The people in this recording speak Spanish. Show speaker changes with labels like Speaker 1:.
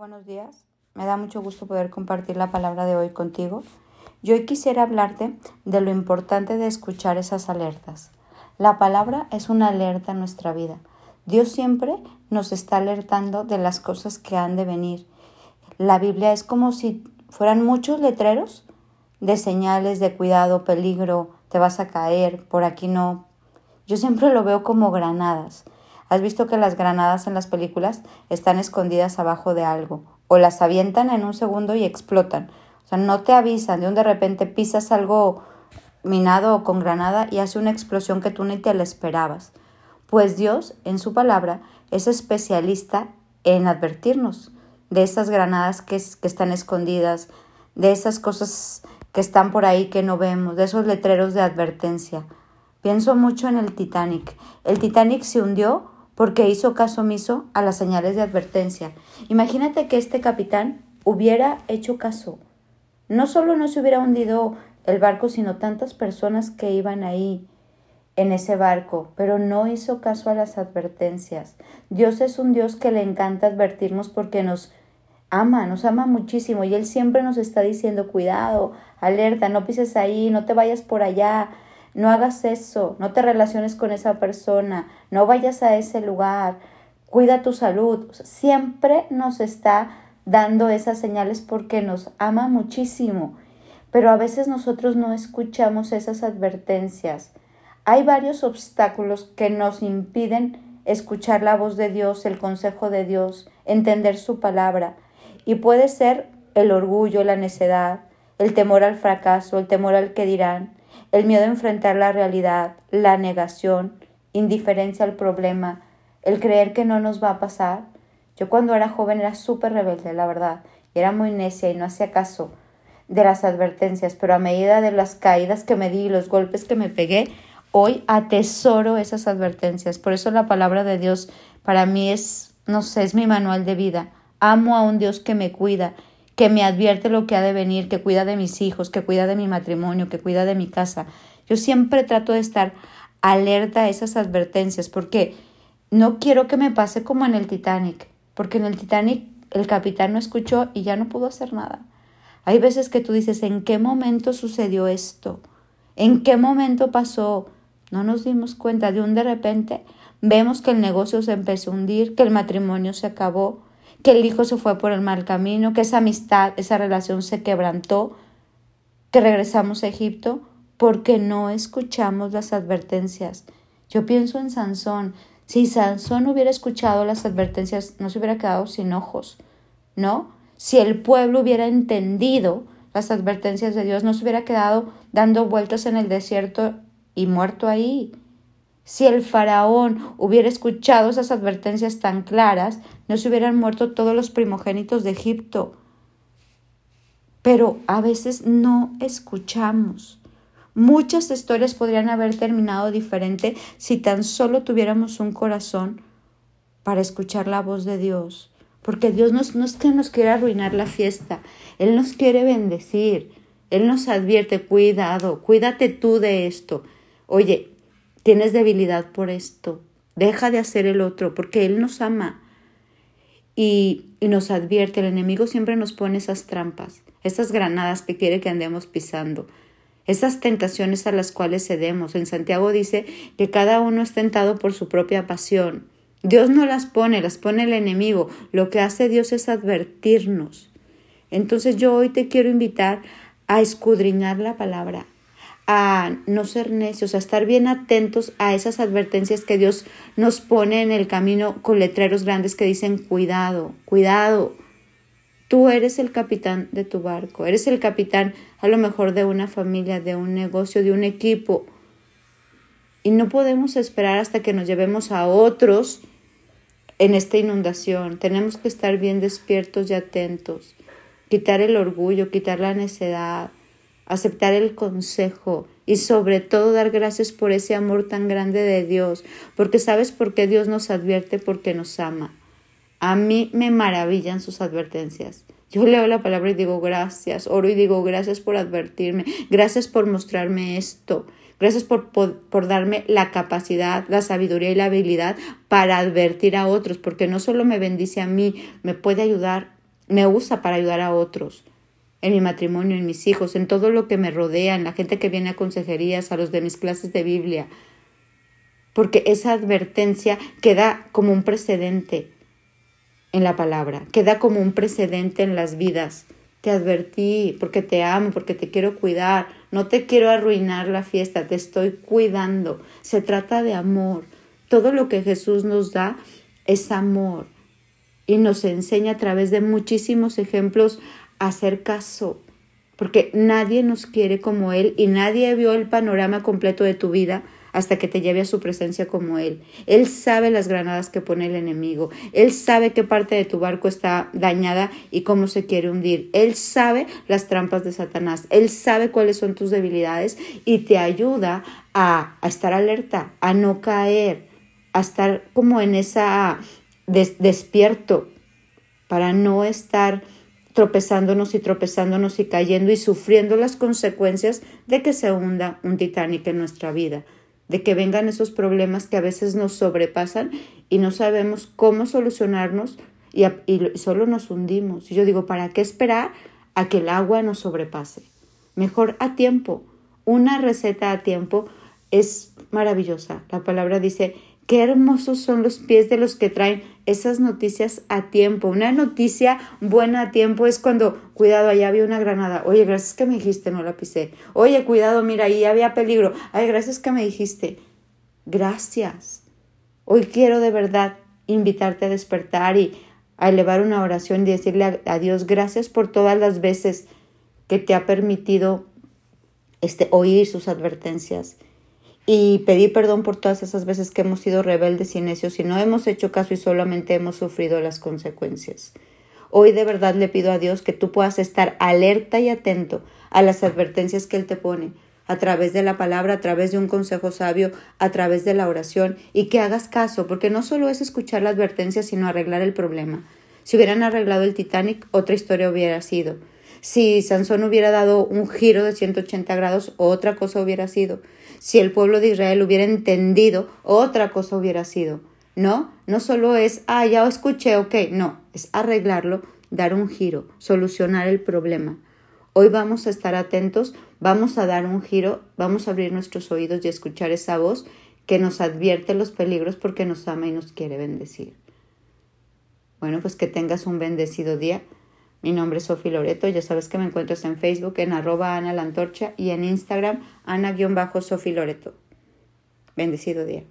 Speaker 1: Buenos días, me da mucho gusto poder compartir la palabra de hoy contigo. Yo hoy quisiera hablarte de lo importante de escuchar esas alertas. La palabra es una alerta en nuestra vida. Dios siempre nos está alertando de las cosas que han de venir. La Biblia es como si fueran muchos letreros de señales de cuidado, peligro, te vas a caer, por aquí no. Yo siempre lo veo como granadas. ¿Has visto que las granadas en las películas están escondidas abajo de algo? O las avientan en un segundo y explotan. O sea, no te avisan, de un de repente pisas algo minado o con granada y hace una explosión que tú ni te la esperabas. Pues Dios, en su palabra, es especialista en advertirnos de esas granadas que, que están escondidas, de esas cosas que están por ahí que no vemos, de esos letreros de advertencia. Pienso mucho en el Titanic. El Titanic se hundió porque hizo caso omiso a las señales de advertencia. Imagínate que este capitán hubiera hecho caso. No solo no se hubiera hundido el barco, sino tantas personas que iban ahí en ese barco, pero no hizo caso a las advertencias. Dios es un Dios que le encanta advertirnos porque nos ama, nos ama muchísimo y Él siempre nos está diciendo cuidado, alerta, no pises ahí, no te vayas por allá, no hagas eso, no te relaciones con esa persona, no vayas a ese lugar, cuida tu salud. Siempre nos está dando esas señales porque nos ama muchísimo, pero a veces nosotros no escuchamos esas advertencias. Hay varios obstáculos que nos impiden escuchar la voz de Dios, el consejo de Dios, entender su palabra, y puede ser el orgullo, la necedad, el temor al fracaso, el temor al que dirán, el miedo a enfrentar la realidad, la negación, indiferencia al problema, el creer que no nos va a pasar. Yo cuando era joven era súper rebelde, la verdad, y era muy necia y no hacía caso de las advertencias, pero a medida de las caídas que me di y los golpes que me pegué, hoy atesoro esas advertencias. Por eso la palabra de Dios para mí es, no sé, es mi manual de vida. Amo a un Dios que me cuida que me advierte lo que ha de venir, que cuida de mis hijos, que cuida de mi matrimonio, que cuida de mi casa. Yo siempre trato de estar alerta a esas advertencias porque no quiero que me pase como en el Titanic, porque en el Titanic el capitán no escuchó y ya no pudo hacer nada. Hay veces que tú dices, ¿en qué momento sucedió esto? ¿En qué momento pasó? No nos dimos cuenta de un de repente vemos que el negocio se empezó a hundir, que el matrimonio se acabó, que el hijo se fue por el mal camino, que esa amistad, esa relación se quebrantó, que regresamos a Egipto porque no escuchamos las advertencias. Yo pienso en Sansón. Si Sansón hubiera escuchado las advertencias, no se hubiera quedado sin ojos, ¿no? Si el pueblo hubiera entendido las advertencias de Dios, no se hubiera quedado dando vueltas en el desierto y muerto ahí. Si el faraón hubiera escuchado esas advertencias tan claras, no se hubieran muerto todos los primogénitos de Egipto. Pero a veces no escuchamos. Muchas historias podrían haber terminado diferente si tan solo tuviéramos un corazón para escuchar la voz de Dios. Porque Dios no es que nos quiera arruinar la fiesta, Él nos quiere bendecir, Él nos advierte, cuidado, cuídate tú de esto. Oye, tienes debilidad por esto, deja de hacer el otro, porque Él nos ama y, nos advierte, el enemigo siempre nos pone esas trampas, esas granadas que quiere que andemos pisando, esas tentaciones a las cuales cedemos. En Santiago dice que cada uno es tentado por su propia pasión. Dios no las pone, las pone el enemigo. Lo que hace Dios es advertirnos. Entonces yo hoy te quiero invitar a escudriñar la palabra, a no ser necios, a estar bien atentos a esas advertencias que Dios nos pone en el camino con letreros grandes que dicen cuidado, cuidado. Tú eres el capitán de tu barco, eres el capitán a lo mejor de una familia, de un negocio, de un equipo. Y no podemos esperar hasta que nos llevemos a otros en esta inundación. Tenemos que estar bien despiertos y atentos, quitar el orgullo, quitar la necedad, aceptar el consejo y sobre todo dar gracias por ese amor tan grande de Dios, porque sabes por qué Dios nos advierte, porque nos ama. A mí me maravillan sus advertencias. Yo leo la palabra y digo gracias, oro y digo gracias por advertirme, gracias por mostrarme esto, gracias por, por, darme la capacidad, la sabiduría y la habilidad para advertir a otros, porque no solo me bendice a mí, me puede ayudar me usa para ayudar a otros, en mi matrimonio, en mis hijos, en todo lo que me rodea, en la gente que viene a consejerías, a los de mis clases de Biblia, porque esa advertencia queda como un precedente en la palabra, queda como un precedente en las vidas. Te advertí porque te amo, porque te quiero cuidar, no te quiero arruinar la fiesta, te estoy cuidando. Se trata de amor. Todo lo que Jesús nos da es amor y nos enseña a través de muchísimos ejemplos hacer caso, porque nadie nos quiere como Él y nadie vio el panorama completo de tu vida hasta que te lleve a su presencia como Él. Él sabe las granadas que pone el enemigo. Él sabe qué parte de tu barco está dañada y cómo se quiere hundir. Él sabe las trampas de Satanás. Él sabe cuáles son tus debilidades y te ayuda a, estar alerta, a no caer, a estar como en esa despierto para no estar tropezándonos y tropezándonos y cayendo y sufriendo las consecuencias de que se hunda un Titanic en nuestra vida de que vengan esos problemas que a veces nos sobrepasan y no sabemos cómo solucionarnos y, solo nos hundimos. Y yo digo, ¿para qué esperar a que el agua nos sobrepase? Mejor a tiempo. Una receta a tiempo es maravillosa. La palabra dice, Qué hermosos son los pies de los que traen esas noticias a tiempo. Una noticia buena a tiempo es cuando, cuidado, allá había una granada. Oye, gracias que me dijiste, no la pisé. Oye, cuidado, mira, ahí había peligro. Ay, gracias que me dijiste. Gracias. Hoy quiero de verdad invitarte a despertar y a elevar una oración y decirle a, Dios gracias por todas las veces que te ha permitido este, oír sus advertencias y pedir perdón por todas esas veces que hemos sido rebeldes y necios y no hemos hecho caso y solamente hemos sufrido las consecuencias. Hoy de verdad le pido a Dios que tú puedas estar alerta y atento a las advertencias que Él te pone a través de la palabra, a través de un consejo sabio, a través de la oración y que hagas caso, porque no solo es escuchar la advertencia, sino arreglar el problema. Si hubieran arreglado el Titanic, otra historia hubiera sido. Si Sansón hubiera dado un giro de 180 grados, otra cosa hubiera sido. Si el pueblo de Israel hubiera entendido, otra cosa hubiera sido. No, no solo es, ah, ya escuché, ok, no, es arreglarlo, dar un giro, solucionar el problema. Hoy vamos a estar atentos, vamos a dar un giro, vamos a abrir nuestros oídos y escuchar esa voz que nos advierte los peligros porque nos ama y nos quiere bendecir. Bueno, pues que tengas un bendecido día. Mi nombre es Sofi Loreto, ya sabes que me encuentras en Facebook en arroba Ana la Antorcha y en Instagram Ana-Sofi Loreto. Bendecido día.